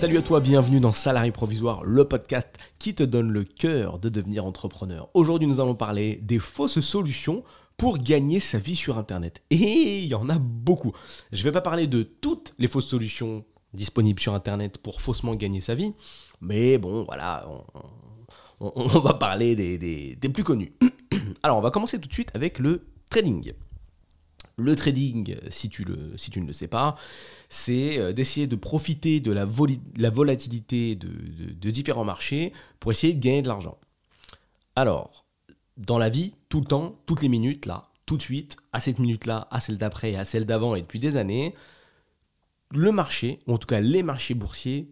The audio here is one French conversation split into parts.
Salut à toi, bienvenue dans Salarié Provisoire, le podcast qui te donne le cœur de devenir entrepreneur. Aujourd'hui, nous allons parler des fausses solutions pour gagner sa vie sur Internet. Et il y en a beaucoup. Je ne vais pas parler de toutes les fausses solutions disponibles sur Internet pour faussement gagner sa vie, mais bon, voilà, on, va parler des, des plus connus. Alors, on va commencer tout de suite avec le trading. Le trading, si tu, ne le sais pas, c'est euh, d'essayer de profiter de la, la volatilité de, différents marchés pour essayer de gagner de l'argent. Alors, dans la vie, tout le temps, toutes les minutes, là, tout de suite, à cette minute-là, à celle d'après, à celle d'avant et depuis des années, le marché, ou en tout cas les marchés boursiers,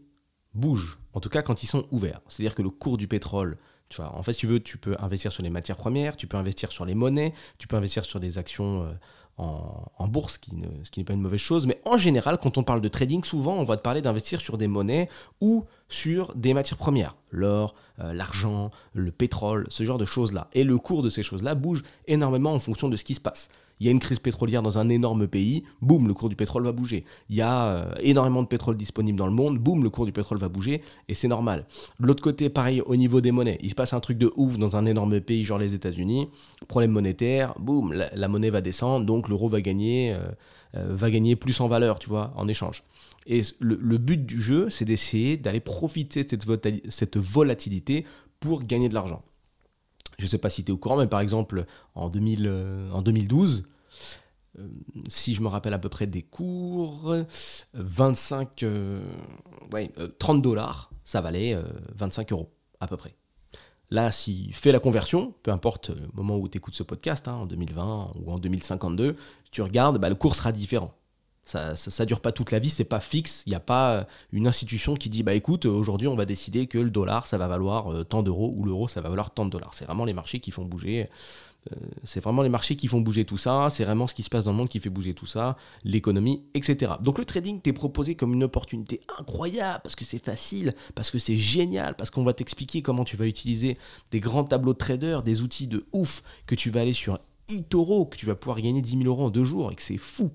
bougent. En tout cas quand ils sont ouverts. C'est-à-dire que le cours du pétrole, tu vois, en fait, si tu veux, tu peux investir sur les matières premières, tu peux investir sur les monnaies, tu peux investir sur des actions en, bourse, ce qui n'est pas une mauvaise chose. Mais en général, quand on parle de trading, souvent, on va te parler d'investir sur des monnaies ou sur des matières premières, l'or, euh, l'argent, le pétrole, ce genre de choses-là. Et le cours de ces choses-là bouge énormément en fonction de ce qui se passe il y a une crise pétrolière dans un énorme pays, boum, le cours du pétrole va bouger. Il y a euh, énormément de pétrole disponible dans le monde, boum, le cours du pétrole va bouger, et c'est normal. De l'autre côté, pareil, au niveau des monnaies, il se passe un truc de ouf dans un énorme pays, genre les États-Unis, problème monétaire, boum, la, monnaie va descendre, donc l'euro va gagner, euh, euh, va gagner plus en valeur, tu vois, en échange. Et le, but du jeu, c'est d'essayer d'aller profiter de cette volatilité pour gagner de l'argent je ne sais pas si tu es au courant, mais par exemple, en, 2000, en 2012, euh, si je me rappelle à peu près des cours, 25, euh, ouais, 30 euh, dollars, ça valait 25 euros à peu près. Là, si fais la conversion, peu importe le moment où tu écoutes ce podcast, hein, en 2020 ou en 2052, tu regardes, bah, le cours sera différent. Ça, dure pas toute la vie, c'est pas fixe. Il n'y a pas une institution qui dit bah écoute, aujourd'hui on va décider que le dollar ça va valoir tant d'euros ou l'euro ça va valoir tant de dollars. C'est vraiment les marchés qui font bouger euh, c'est vraiment les marchés qui font bouger tout ça, c'est vraiment ce qui se passe dans le monde qui fait bouger tout ça, l'économie, etc. Donc le trading t'est proposé comme une opportunité incroyable, parce que c'est facile, parce que c'est génial, parce qu'on va t'expliquer comment tu vas utiliser des grands tableaux de traders, des outils de ouf, que tu vas aller sur eToro, que tu vas pouvoir gagner 10 000 euros en deux jours, et que c'est fou.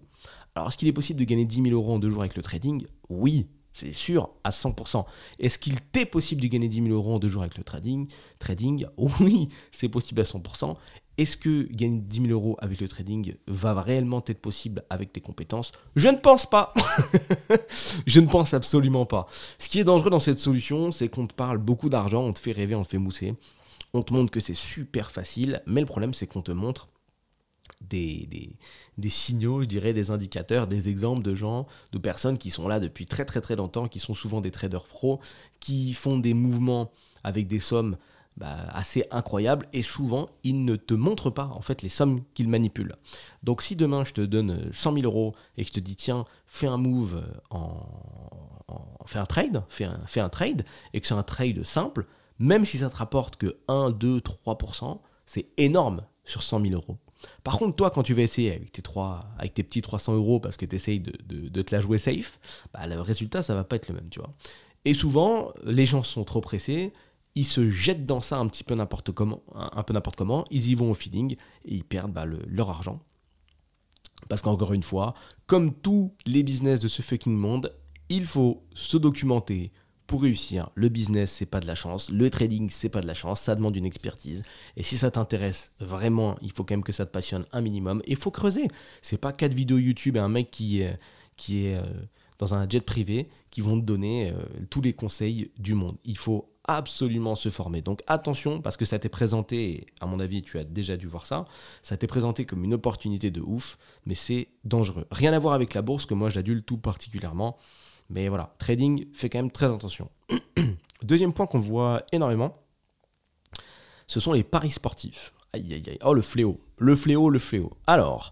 Alors est-ce qu'il est possible de gagner 10 000 euros en deux jours avec le trading? Oui, c'est sûr, à 100%. Est-ce qu'il t'est possible de gagner 10 000 euros en deux jours avec le trading? Trading, oui, c'est possible à 100%. Est-ce que gagner 10 000 euros avec le trading va réellement être possible avec tes compétences? Je ne pense pas. je ne pense absolument pas. Ce qui est dangereux dans cette solution, c'est qu'on te parle beaucoup d'argent, on te fait rêver, on te fait mousser. On te montre que c'est super facile, mais le problème c'est qu'on te montre des, signaux, je dirais, des indicateurs, des exemples de gens, de personnes qui sont là depuis très très très longtemps, qui sont souvent des traders pros, qui font des mouvements avec des sommes bah, assez incroyable et souvent ils ne te montrent pas en fait les sommes qu'ils manipulent. Donc si demain je te donne 100 000 euros et que je te dis tiens fais un move en, fais un trade, fais un, fais un trade et que c'est un trade simple, même si ça te rapporte que 1, 2, 3%, c'est énorme sur 100 000 euros. Par contre, toi, quand tu vas essayer avec tes, 3, avec tes petits 300 euros parce que tu essayes de, de, te la jouer safe, bah, le résultat, ça va pas être le même, tu vois. Et souvent, les gens sont trop pressés, ils se jettent dans ça un petit peu n'importe comment, un peu n'importe comment, ils y vont au feeling et ils perdent bah, leur argent. Parce qu'encore une fois, comme tous les business de ce fucking monde, il faut se documenter pour réussir. Le business, c'est pas de la chance. Le trading, c'est pas de la chance. Ça demande une expertise. Et si ça t'intéresse vraiment, il faut quand même que ça te passionne un minimum. Et il faut creuser. C'est pas quatre vidéos YouTube et un mec qui, est, euh, dans un jet privé qui vont te donner euh, tous les conseils du monde. Il faut absolument se former. Donc attention, parce que ça t'est présenté, à mon avis tu as déjà dû voir ça, ça t'est présenté comme une opportunité de ouf, mais c'est dangereux. Rien à voir avec la bourse, que moi j'adulte tout particulièrement. Mais voilà, trading, fait quand même très attention. Deuxième point qu'on voit énormément, ce sont les paris sportifs. Aïe aïe aïe, oh le fléau, le fléau, le fléau. Alors,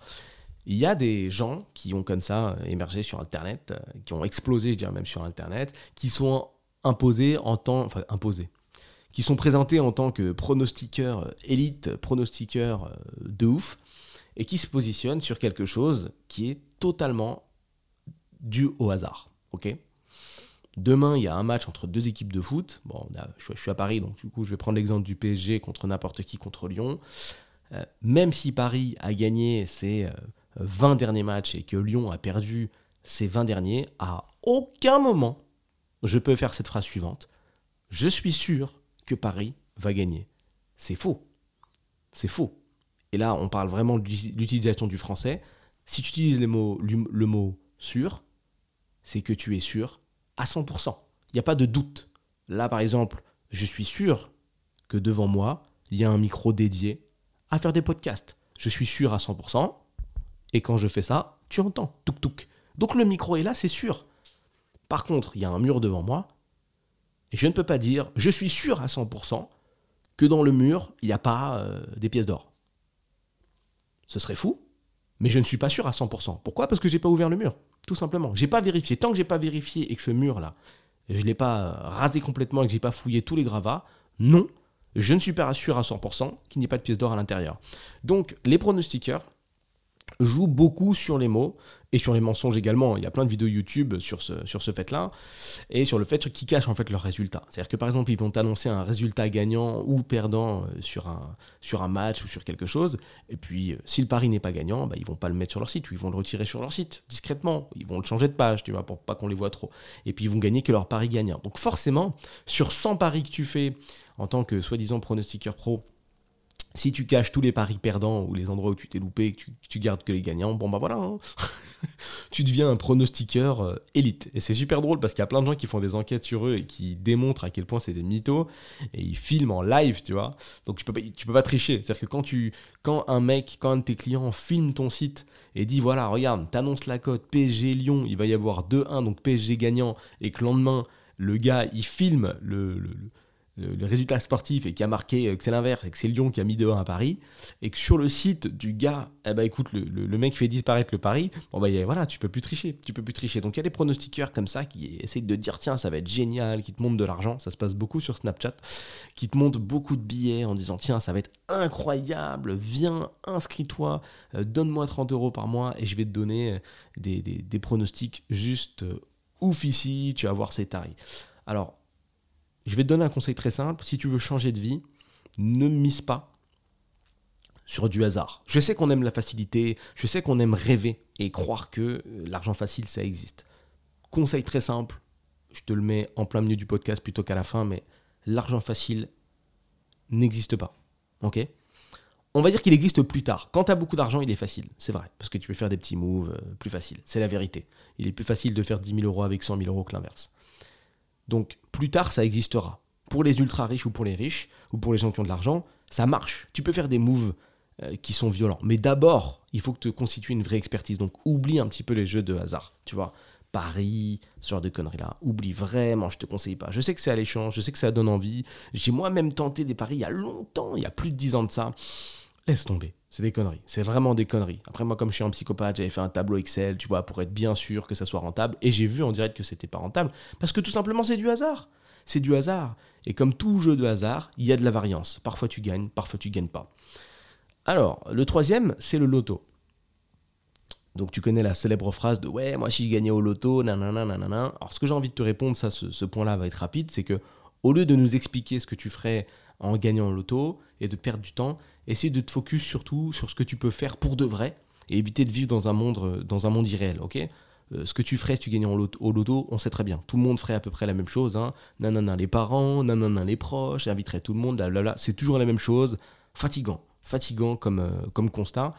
il y a des gens qui ont comme ça émergé sur Internet, euh, qui ont explosé, je dirais même sur Internet, qui sont imposés en tant, enfin imposés, qui sont présentés en tant que pronostiqueurs élite, pronostiqueurs euh, de ouf, et qui se positionnent sur quelque chose qui est totalement dû au hasard. Demain, il y a un match entre deux équipes de foot. Bon, je, suis à Paris, donc du coup, je vais prendre l'exemple du PSG contre n'importe qui contre Lyon. Euh, même si Paris a gagné ses 20 euh, derniers matchs et que Lyon a perdu ses 20 derniers, à aucun moment je peux faire cette phrase suivante. Je suis sûr que Paris va gagner. C'est faux. C'est faux. Et là, on parle vraiment de l'utilisation du français. Si tu utilises le mot sûr, c'est que tu es sûr à 100%. Il n'y a pas de doute. Là, par exemple, je suis sûr que devant moi, il y a un micro dédié à faire des podcasts. Je suis sûr à 100%. Et quand je fais ça, tu entends. Touk touk. Donc le micro est là, c'est sûr. Par contre, il y a un mur devant moi. Et je ne peux pas dire, je suis sûr à 100% que dans le mur, il n'y a pas euh, des pièces d'or. Ce serait fou, mais je ne suis pas sûr à 100%. Pourquoi? Parce que je n'ai pas ouvert le mur, tout simplement. J'ai pas vérifié. Tant que j'ai pas vérifié et que ce mur-là, je l'ai pas euh, rasé complètement et que j'ai pas fouillé tous les gravats, non, je ne suis pas sûr à 100% qu'il n'y ait pas de pièces d'or à l'intérieur. Donc, les pronostiqueurs, joue beaucoup sur les mots et sur les mensonges également. Il y a plein de vidéos YouTube sur ce, fait-là et sur le fait qu'ils cachent en fait leurs résultats. C'est-à-dire que par exemple, ils vont t'annoncer un résultat gagnant ou perdant euh, sur un, sur un match ou sur quelque chose. Et puis, euh, si le pari n'est pas gagnant, bah, ils vont pas le mettre sur leur site ou ils vont le retirer sur leur site discrètement. Ils vont le changer de page, tu vois, pour pas qu'on les voit trop. Et puis, ils vont gagner que leur pari gagnant. Donc forcément, sur 100 paris que tu fais en tant que soi-disant pronostiqueur pro, si tu caches tous les paris perdants ou les endroits où tu t'es loupé et que tu, gardes que les gagnants, bon bah voilà, hein. tu deviens un pronostiqueur euh, élite. Et c'est super drôle parce qu'il y a plein de gens qui font des enquêtes sur eux et qui démontrent à quel point c'est des mythos et ils filment en live, tu vois. Donc tu peux pas, tricher. C'est-à-dire que quand, tu, quand un mec, quand un de tes clients filme ton site et dit voilà, regarde, t'annonces la cote PSG Lyon, il va y avoir 2-1, donc PSG gagnant, et que le lendemain, le gars, il filme le, résultat sportif et qui a marqué que c'est l'inverse et que c'est Lyon qui a mis 2-1 à Paris, et que sur le site du gars, ben écoute, le, mec fait disparaître le pari, bon bah voilà, tu peux plus tricher, tu peux plus tricher. Donc il y a des pronostiqueurs comme ça qui essayent de dire tiens, ça va être génial, qui te montrent de l'argent, ça se passe beaucoup sur Snapchat, qui te montrent beaucoup de billets en disant tiens, ça va être incroyable, viens, inscris-toi, euh, donne-moi 30 euros par mois et je vais te donner euh, des, pronostics juste euh, ouf ici, tu vas voir ces tarifs. Alors, je vais te donner un conseil très simple. Si tu veux changer de vie, ne mise pas sur du hasard. Je sais qu'on aime la facilité, je sais qu'on aime rêver et croire que euh, l'argent facile, ça existe. Conseil très simple, je te le mets en plein milieu du podcast plutôt qu'à la fin, mais l'argent facile n'existe pas. Ok? On va dire qu'il existe plus tard. Quand tu as beaucoup d'argent, il est facile, c'est vrai, parce que tu peux faire des petits moves euh, plus faciles. C'est la vérité. Il est plus facile de faire 10 000 euros avec 100 000 euros que l'inverse. Donc plus tard, ça existera. Pour les ultra riches ou pour les riches, ou pour les gens qui ont de l'argent, ça marche. Tu peux faire des moves euh, qui sont violents. Mais d'abord, il faut que tu constitues une vraie expertise. Donc oublie un petit peu les jeux de hasard. Tu vois, Paris, ce genre de conneries-là. Oublie vraiment, je te conseille pas. Je sais que c'est alléchant, je sais que ça donne envie. J'ai moi-même tenté des paris il y a longtemps, il y a plus de 10 ans de ça. Laisse tomber. C'est des conneries. C'est vraiment des conneries. Après, moi, comme je suis un psychopathe, j'avais fait un tableau Excel, tu vois, pour être bien sûr que ça soit rentable. Et j'ai vu en direct que c'était pas rentable. Parce que tout simplement, c'est du hasard. C'est du hasard. Et comme tout jeu de hasard, il y a de la variance. Parfois tu gagnes, parfois tu gagnes pas. Alors, le troisième, c'est le loto. Donc tu connais la célèbre phrase de ouais, moi si je gagnais au loto, nanana, nanana. Alors ce que j'ai envie de te répondre, ça, ce, ce point-là va être rapide, c'est que au lieu de nous expliquer ce que tu ferais en gagnant au loto et de perdre du temps, essaye de te focus surtout sur ce que tu peux faire pour de vrai et éviter de vivre dans un monde, euh, dans un monde irréel, euh, ce que tu ferais si tu gagnais au loto, on sait très bien. Tout le monde ferait à peu près la même chose. Hein. Nanana les parents, nanana les proches, inviterait tout le monde, là, C'est toujours la même chose. Fatigant. Fatigant comme, euh, comme constat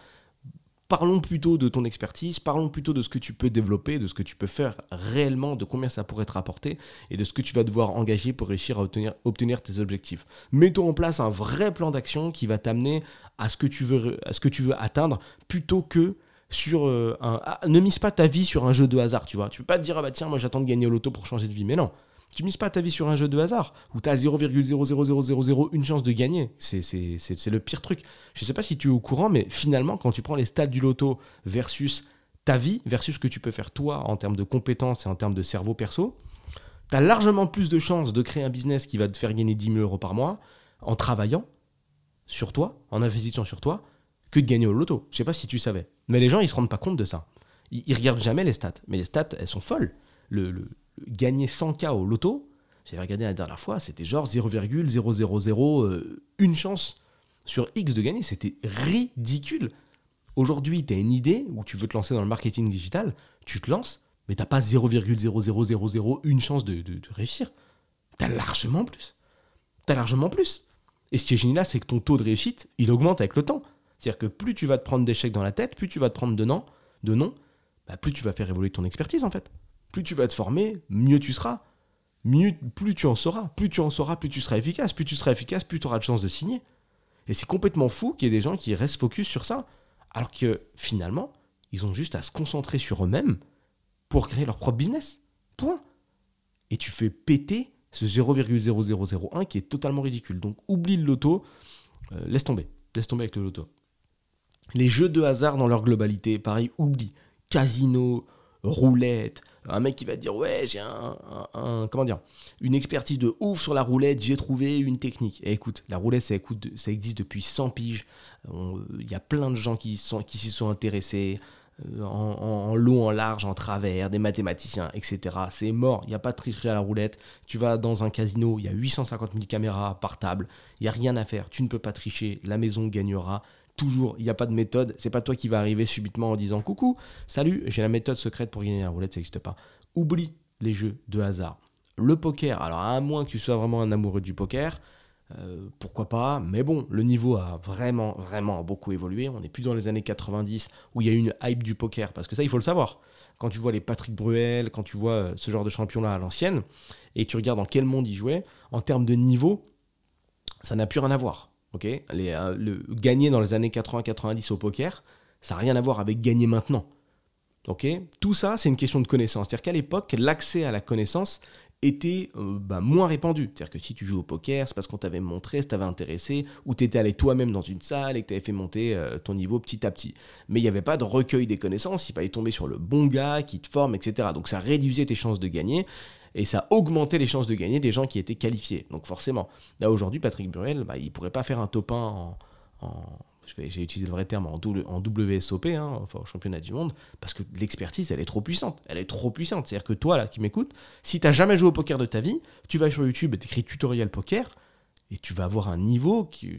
parlons plutôt de ton expertise, parlons plutôt de ce que tu peux développer, de ce que tu peux faire réellement, de combien ça pourrait te rapporter et de ce que tu vas devoir engager pour réussir à obtenir, tes objectifs. Mettons en place un vrai plan d'action qui va t'amener à ce que tu veux, atteindre plutôt que sur euh, un... Ah, ne mise pas ta vie sur un jeu de hasard, tu vois. Tu peux pas te dire, ah bah tiens, moi j'attends de gagner au loto pour changer de vie. Mais non, tu mises pas ta vie sur un jeu de hasard où tu as 0,00001 chance de gagner. C'est le pire truc. Je sais pas si tu es au courant, mais finalement, quand tu prends les stats du loto versus ta vie, versus ce que tu peux faire toi en termes de compétences et en termes de cerveau perso, tu as largement plus de chances de créer un business qui va te faire gagner 10 000 euros par mois en travaillant sur toi, en investissant sur toi, que de gagner au loto. Je sais pas si tu savais. Mais les gens, ils se rendent pas compte de ça. Ils, ils regardent jamais les stats. Mais les stats, elles sont folles. le, gagner 100K au loto, j'avais regardé la dernière fois, c'était genre 0,000 euh, une chance sur X de gagner. C'était ridicule. Aujourd'hui, tu as une idée où tu veux te lancer dans le marketing digital, tu te lances, Mais t'as pas 0,0000 une chance de, de, réussir. T'as largement plus. T'as largement plus. Et ce qui est génial, c'est que ton taux de réussite, il augmente avec le temps. C'est-à-dire que plus tu vas te prendre d'échecs dans la tête, plus tu vas te prendre de non, de non bah, plus tu vas faire évoluer ton expertise en fait. Plus tu vas te former, mieux tu seras. Plus tu en sauras. Plus tu en sauras, plus tu seras efficace. Plus tu seras efficace, plus tu auras de chances de signer. Et c'est complètement fou qu'il y ait des gens qui restent focus sur ça. Alors que finalement, ils ont juste à se concentrer sur eux-mêmes pour créer leur propre business. Point. Et tu fais péter ce 0,0001 qui est totalement ridicule. Donc oublie le loto, euh, laisse tomber. Laisse tomber avec le loto. Les jeux de hasard dans leur globalité, pareil, oublie. Casino, roulette, un mec qui va dire ouais j'ai un, comment dire une expertise de ouf sur la roulette j'ai trouvé une technique et écoute la roulette ça, existe depuis 100 piges il y a plein de gens qui s'y sont intéressés euh, en, long, en large, en travers, des mathématiciens, etc. C'est mort, il n'y a pas de tricherie à la roulette. Tu vas dans un casino, il y a 850 000 caméras par table, il n'y a rien à faire, tu ne peux pas tricher, la maison gagnera. Toujours, il n'y a pas de méthode, c'est pas toi qui va arriver subitement en disant coucou, salut, j'ai la méthode secrète pour gagner la roulette, ça n'existe pas. Oublie les jeux de hasard. Le poker, alors à moins que tu sois vraiment un amoureux du poker, euh, pourquoi pas Mais bon, le niveau a vraiment, vraiment beaucoup évolué. On n'est plus dans les années 90 où il y a eu une hype du poker. Parce que ça, il faut le savoir. Quand tu vois les Patrick Bruel, quand tu vois euh, ce genre de champion-là à l'ancienne, et tu regardes dans quel monde ils jouaient, en termes de niveau, ça n'a plus rien à voir. Ok euh, le, gagner dans les années 80-90 au poker, ça n'a rien à voir avec gagner maintenant. ok Tout ça, c'est une question de connaissance. C'est-à-dire qu'à l'époque, l'accès à la connaissance était euh, bah, moins répandu. C'est-à-dire que si tu joues au poker, c'est parce qu'on t'avait montré, ça t'avait intéressé, ou tu étais allé toi-même dans une salle et que tu avais fait monter euh, ton niveau petit à petit. Mais il n'y avait pas de recueil des connaissances, il fallait tomber sur le bon gars qui te forme, etc. Donc ça réduisait tes chances de gagner. Et ça augmentait les chances de gagner des gens qui étaient qualifiés. Donc forcément, là aujourd'hui, Patrick Burel, bah, il pourrait pas faire un top 1 en j'ai utilisé le vrai terme en, en WSOP, hein, au championnat du monde, parce que l'expertise, elle est trop puissante. Elle est trop puissante. C'est-à-dire que toi, là, qui m'écoutes, si tu n'as jamais joué au poker de ta vie, tu vas sur YouTube et t'écris tutoriel poker, et tu vas avoir un niveau qui,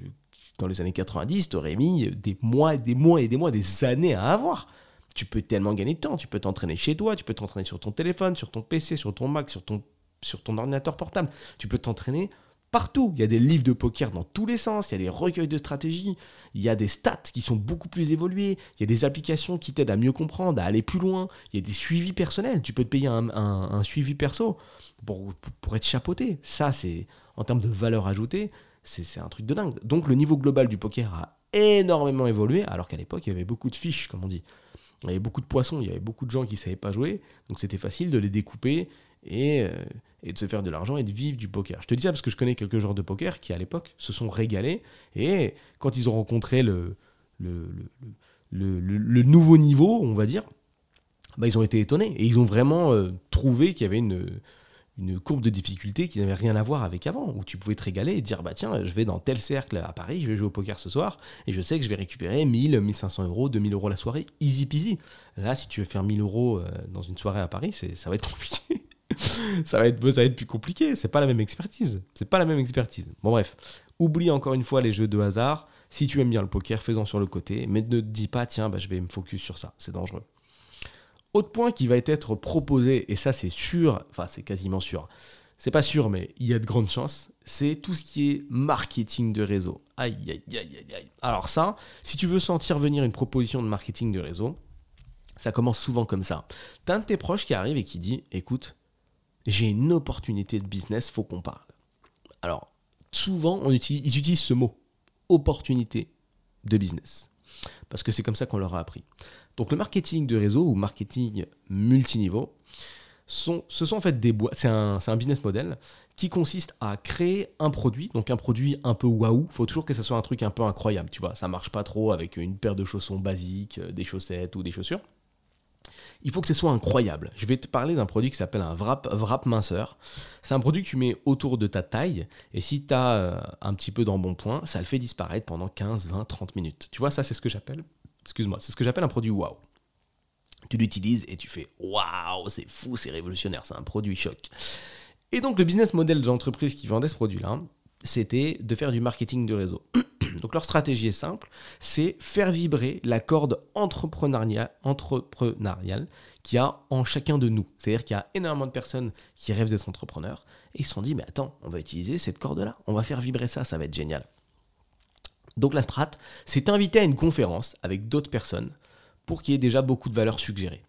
dans les années 90, t'aurais mis des mois, des mois et des mois, des années à avoir. Tu peux tellement gagner de temps. Tu peux t'entraîner chez toi, tu peux t'entraîner sur ton téléphone, sur ton PC, sur ton Mac, sur ton, sur ton ordinateur portable. Tu peux t'entraîner partout. Il y a des livres de poker dans tous les sens, il y a des recueils de stratégie, il y a des stats qui sont beaucoup plus évolués, il y a des applications qui t'aident à mieux comprendre, à aller plus loin, il y a des suivis personnels. Tu peux te payer un, suivi perso pour, pour, être chapeauté. Ça, c'est en termes de valeur ajoutée, c'est un truc de dingue. Donc le niveau global du poker a énormément évolué, alors qu'à l'époque, il y avait beaucoup de fiches, comme on dit. Il y avait beaucoup de poissons, il y avait beaucoup de gens qui ne savaient pas jouer, donc c'était facile de les découper et, euh, et, de se faire de l'argent et de vivre du poker. Je te dis ça parce que je connais quelques joueurs de poker qui, à l'époque, se sont régalés et quand ils ont rencontré le nouveau niveau, on va dire, bah, ils ont été étonnés et ils ont vraiment euh, trouvé qu'il y avait une, une courbe de difficulté qui n'avait rien à voir avec avant, où tu pouvais te régaler et dire bah tiens, je vais dans tel cercle à Paris, je vais jouer au poker ce soir, et je sais que je vais récupérer 1000, 1500 euros, 2000 euros la soirée, easy peasy. Là, si tu veux faire 1000 euros euh, dans une soirée à Paris, ça va être compliqué. ça, va être, ça va être plus compliqué, c'est pas la même expertise. C'est pas la même expertise. Bon bref, oublie encore une fois les jeux de hasard. Si tu aimes bien le poker, fais-en sur le côté, mais ne dis pas tiens, bah, je vais me focus sur ça, c'est dangereux. Autre point qui va être proposé, et ça c'est sûr, enfin c'est quasiment sûr, c'est pas sûr, mais il y a de grandes chances, c'est tout ce qui est marketing de réseau. Aïe, aïe, aïe, aïe, aïe. Alors ça, si tu veux sentir venir une proposition de marketing de réseau, ça commence souvent comme ça. T'as un de tes proches qui arrive et qui dit, écoute, j'ai une opportunité de business, faut qu'on parle. Alors, souvent, ils utilisent ce mot, opportunité de business. Parce que c'est comme ça qu'on leur a appris. Donc le marketing de réseau ou marketing multiniveau, ce sont en fait des boîtes, c'est un, un, business model qui consiste à créer un produit, donc un produit un peu waouh, faut toujours que ce soit un truc un peu incroyable, tu vois, ça marche pas trop avec une paire de chaussons basiques, euh, des chaussettes ou des chaussures. Il faut que ce soit incroyable. Je vais te parler d'un produit qui s'appelle un wrap, wrap minceur. C'est un produit que tu mets autour de ta taille et si tu as euh, un petit peu d'embonpoint, ça le fait disparaître pendant 15, 20, 30 minutes. Tu vois, ça c'est ce que j'appelle excuse-moi, c'est ce que j'appelle un produit wow. Tu l'utilises et tu fais waouh, c'est fou, c'est révolutionnaire, c'est un produit choc. Et donc le business model de l'entreprise qui vendait ce produit-là, c'était de faire du marketing de réseau. Donc leur stratégie est simple, c'est faire vibrer la corde entrepreneuriale, qu'il y a en chacun de nous. C'est-à-dire qu'il y a énormément de personnes qui rêvent d'être entrepreneurs et ils se sont dit, mais attends, on va utiliser cette corde-là, on va faire vibrer ça, ça va être génial. Donc la strat, c'est invité à une conférence avec d'autres personnes pour qu'il y ait déjà beaucoup de valeurs suggérées.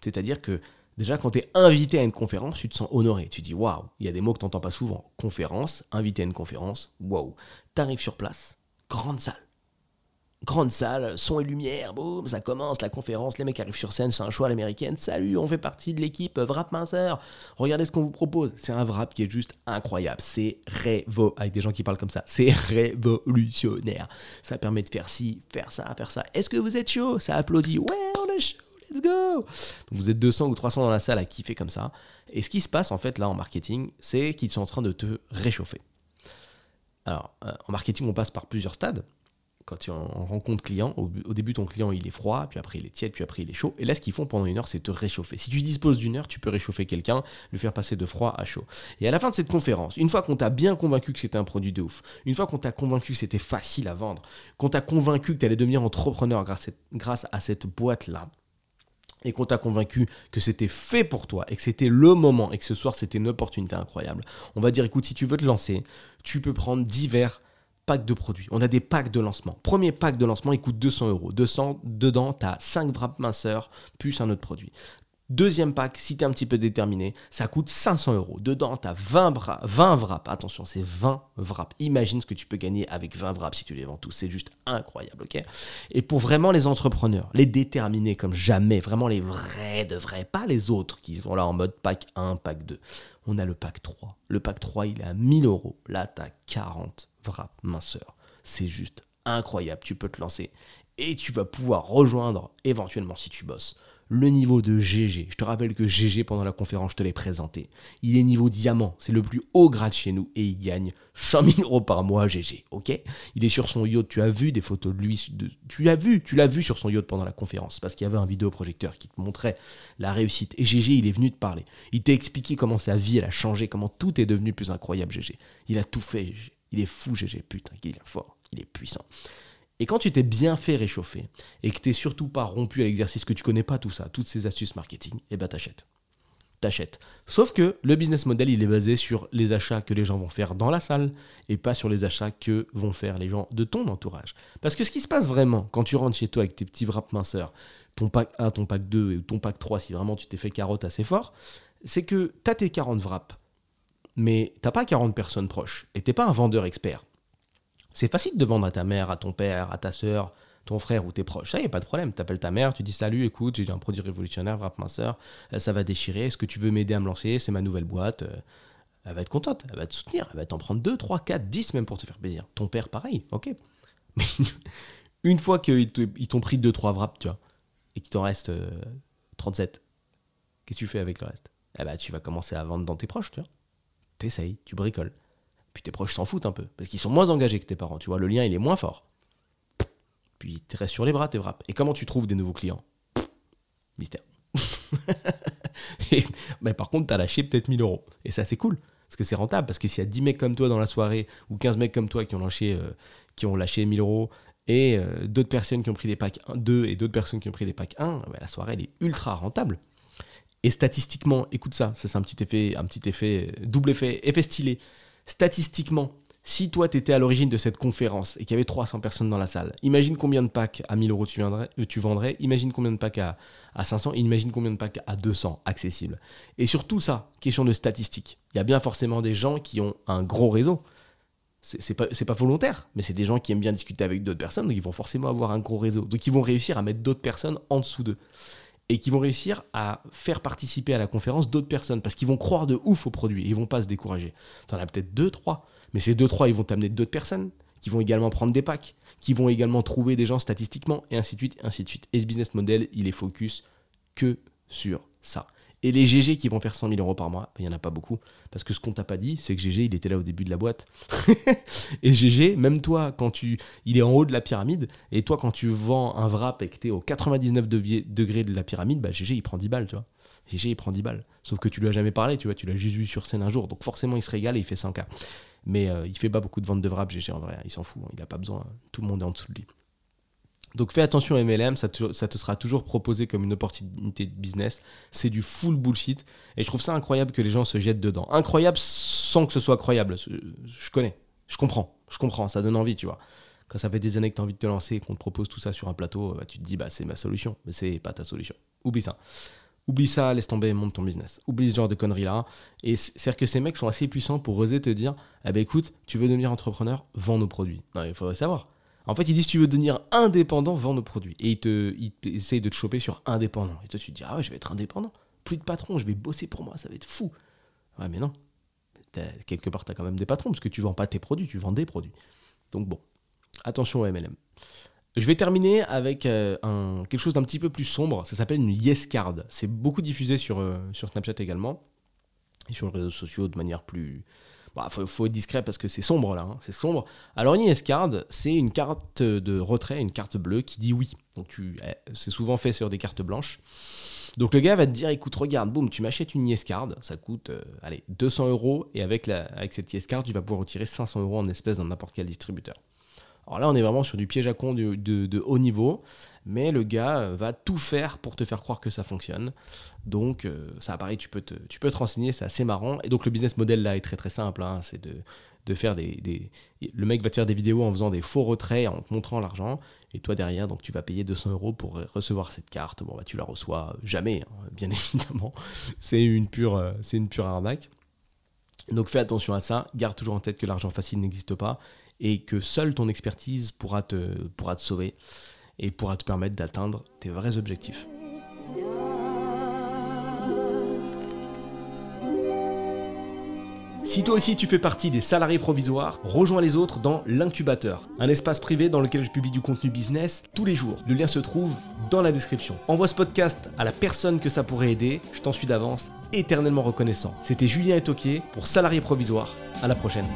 C'est-à-dire que déjà quand tu es invité à une conférence, tu te sens honoré. Tu dis waouh, il y a des mots que tu n'entends pas souvent. Conférence, invité à une conférence, waouh. Tu arrives sur place, grande salle. Grande salle, son et lumière, boum, ça commence, la conférence, les mecs arrivent sur scène, c'est un choix à l'américaine. Salut, on fait partie de l'équipe Vrap Minceur. Regardez ce qu'on vous propose. C'est un Vrap qui est juste incroyable. C'est révo, avec des gens qui parlent comme ça. C'est révolutionnaire. Ça permet de faire ci, faire ça, faire ça. Est-ce que vous êtes chaud? Ça applaudit. Ouais, on est chaud, let's go Vous êtes 200 ou 300 dans la salle à kiffer comme ça. Et ce qui se passe en fait là en marketing, c'est qu'ils sont en train de te réchauffer. Alors, euh, en marketing, on passe par plusieurs stades quand tu en rencontres client, au, début ton client il est froid, puis après il est tiède, puis après il est chaud. Et là ce qu'ils font pendant une heure c'est te réchauffer. Si tu disposes d'une heure, tu peux réchauffer quelqu'un, le faire passer de froid à chaud. Et à la fin de cette conférence, une fois qu'on t'a bien convaincu que c'était un produit de ouf, une fois qu'on t'a convaincu que c'était facile à vendre, qu'on t'a convaincu que tu allais devenir entrepreneur grâce à cette boîte là, et qu'on t'a convaincu que c'était fait pour toi et que c'était le moment et que ce soir c'était une opportunité incroyable, on va dire écoute, si tu veux te lancer, tu peux prendre divers packs de produits. On a des packs de lancement. Premier pack de lancement, il coûte 200 euros. 200, dedans, tu as 5 wraps minceurs plus un autre produit. Deuxième pack, si tu es un petit peu déterminé, ça coûte 500 euros. Dedans, tu as 20, 20 wraps. Attention, c'est 20 wraps. Imagine ce que tu peux gagner avec 20 wraps si tu les vends tous. C'est juste incroyable, ok? Et pour vraiment les entrepreneurs, les déterminés comme jamais, vraiment les vrais de vrais, pas les autres qui sont là en mode pack 1, pack 2. On a le pack 3. Le pack 3, il est à 1000 euros. Là, tu as 40 wraps minceurs. C'est juste incroyable. Tu peux te lancer et tu vas pouvoir rejoindre éventuellement si tu bosses le niveau de GG. Je te rappelle que GG, pendant la conférence, je te l'ai présenté. Il est niveau diamant, c'est le plus haut grade chez nous et il gagne 100 000 euros par mois, GG, ok? Il est sur son yacht, tu as vu des photos de lui, tu l'as vu, tu l'as vu sur son yacht pendant la conférence parce qu'il y avait un vidéoprojecteur qui te montrait la réussite. Et GG, il est venu te parler. Il t'a expliqué comment sa vie, elle a changé, comment tout est devenu plus incroyable, GG. Il a tout fait. Il est fou, GG, putain, il est fort, il est puissant. Et quand tu t'es bien fait réchauffer et que tu n'es surtout pas rompu à l'exercice, que tu connais pas tout ça, toutes ces astuces marketing, eh ben t'achètes. T'achètes. Sauf que le business model, il est basé sur les achats que les gens vont faire dans la salle et pas sur les achats que vont faire les gens de ton entourage. Parce que ce qui se passe vraiment quand tu rentres chez toi avec tes petits wraps minceurs, ton pack 1, ton pack 2 et ton pack 3, si vraiment tu t'es fait carotte assez fort, c'est que tu as tes 40 wraps, mais t'as pas 40 personnes proches et t'es pas un vendeur expert. C'est facile de vendre à ta mère, à ton père, à ta soeur, ton frère ou tes proches. Ça, il n'y pas de problème. Tu ta mère, tu dis Salut, écoute, j'ai un produit révolutionnaire, Wrap Minceur, euh, ça va déchirer. Est-ce que tu veux m'aider à me lancer? C'est ma nouvelle boîte. Euh, elle va être contente, elle va te soutenir, elle va t'en prendre 2, 3, 4, 10 même pour te faire plaisir. Ton père, pareil, ok. Mais une fois qu'ils t'ont pris 2, 3 wraps, tu vois, et qu'il t'en reste 37, euh, qu'est-ce que tu fais avec le reste? Eh ben, tu vas commencer à vendre dans tes proches, tu vois. T'essayes, tu bricoles. Puis tes proches s'en foutent un peu, parce qu'ils sont moins engagés que tes parents, tu vois, le lien il est moins fort. Puis tu restes sur les bras, tes wraps. Et comment tu trouves des nouveaux clients? Mystère. mais par contre, tu as lâché peut-être 1000 euros. Et ça, c'est cool. Parce que c'est rentable. Parce que s'il y a 10 mecs comme toi dans la soirée, ou 15 mecs comme toi qui ont lâché, euh, qui ont lâché 1000 euros, et euh, d'autres personnes qui ont pris des packs 2 et d'autres personnes qui ont pris des packs 1, bah, la soirée, elle est ultra rentable. Et statistiquement, écoute ça, ça c'est un petit effet, un petit effet, double effet, effet stylé statistiquement, si toi, tu étais à l'origine de cette conférence et qu'il y avait 300 personnes dans la salle, imagine combien de packs à 1000 euros tu, euh, tu vendrais, imagine combien de packs à, à 500, imagine combien de packs à 200 accessibles. Et sur tout ça, question de statistiques, il y a bien forcément des gens qui ont un gros réseau. C'est pas, pas volontaire, mais c'est des gens qui aiment bien discuter avec d'autres personnes, donc ils vont forcément avoir un gros réseau. Donc ils vont réussir à mettre d'autres personnes en dessous d'eux et qui vont réussir à faire participer à la conférence d'autres personnes parce qu'ils vont croire de ouf au produit et ils vont pas se décourager. Tu en as peut-être deux, trois, mais ces deux, trois, ils vont t'amener d'autres personnes qui vont également prendre des packs, qui vont également trouver des gens statistiquement et ainsi de suite, ainsi de suite. Et ce business model, il est focus que sur ça. Et les GG qui vont faire 100 000 euros par mois, il n'y en a pas beaucoup. Parce que ce qu'on t'a pas dit, c'est que GG, il était là au début de la boîte. et GG, même toi, quand tu. Il est en haut de la pyramide. Et toi, quand tu vends un wrap et que tu es au 99 degrés de la pyramide, bah, GG, il prend 10 balles, tu vois. GG, il prend 10 balles. Sauf que tu lui as jamais parlé, tu vois. Tu l'as juste vu sur scène un jour. Donc forcément, il se régale et il fait 100K. Mais euh, il fait pas beaucoup de ventes de wrap, GG, en vrai. Il s'en fout. Hein. Il n'a pas besoin. Tout le monde est en dessous de lui. Donc fais attention MLM, ça te, sera toujours proposé comme une opportunité de business. C'est du full bullshit. Et je trouve ça incroyable que les gens se jettent dedans. Incroyable sans que ce soit croyable. Je connais, je comprends, je comprends, ça donne envie, tu vois. Quand ça fait des années que tu as envie de te lancer et qu'on te propose tout ça sur un plateau, bah, tu te dis, bah, c'est ma solution. Mais c'est pas ta solution. Oublie ça. Oublie ça, laisse tomber, monte ton business. Oublie ce genre de conneries là. Et c'est-à-dire que ces mecs sont assez puissants pour oser te dire, eh ben écoute, tu veux devenir entrepreneur, vends nos produits. Non, il faudrait savoir. En fait, ils disent tu veux devenir indépendant, vends nos produits. Et ils, te, essayent de te choper sur indépendant. Et toi, tu te dis, ah ouais, je vais être indépendant. Plus de patron, je vais bosser pour moi, ça va être fou. Ouais, mais non. Quelque part, tu as quand même des patrons, parce que tu vends pas tes produits, tu vends des produits. Donc bon, attention au MLM. Je vais terminer avec euh, quelque chose d'un petit peu plus sombre. Ça s'appelle une Yes Card. C'est beaucoup diffusé sur, euh, Snapchat également. Et sur les réseaux sociaux de manière plus, bah, faut, être discret parce que c'est sombre là, hein, c'est sombre. Alors une card, c'est une carte de retrait, une carte bleue qui dit oui. Donc tu, eh, c'est souvent fait sur des cartes blanches. Donc le gars va te dire, écoute, regarde, boum, tu m'achètes une yes card, ça coûte, euh, allez, 200 euros, et avec, la, avec cette yes card, tu vas pouvoir retirer 500 euros en espèces dans n'importe quel distributeur. Alors là, on est vraiment sur du piège à con de, haut niveau, mais le gars euh, va tout faire pour te faire croire que ça fonctionne. Donc, euh, ça, pareil, tu peux, te, tu peux te renseigner, c'est assez marrant. Et donc, le business model là est très très simple. Hein. c'est de, faire des, Le mec va te faire des vidéos en faisant des faux retraits, en te montrant l'argent. Et toi, derrière, donc tu vas payer 200 euros pour recevoir cette carte. Bon, bah, tu la reçois jamais, hein, bien évidemment. c'est une, euh, c'est une pure arnaque. Donc fais attention à ça, garde toujours en tête que l'argent facile n'existe pas et que seule ton expertise pourra te, sauver et pourra te permettre d'atteindre tes vrais objectifs. Si toi aussi tu fais partie des salariés provisoires, rejoins les autres dans l'incubateur, un espace privé dans lequel je publie du contenu business tous les jours. Le lien se trouve dans la description. Envoie ce podcast à la personne que ça pourrait aider, je t'en suis d'avance éternellement reconnaissant. C'était Julien Etoquier pour Salariés provisoires. À la prochaine.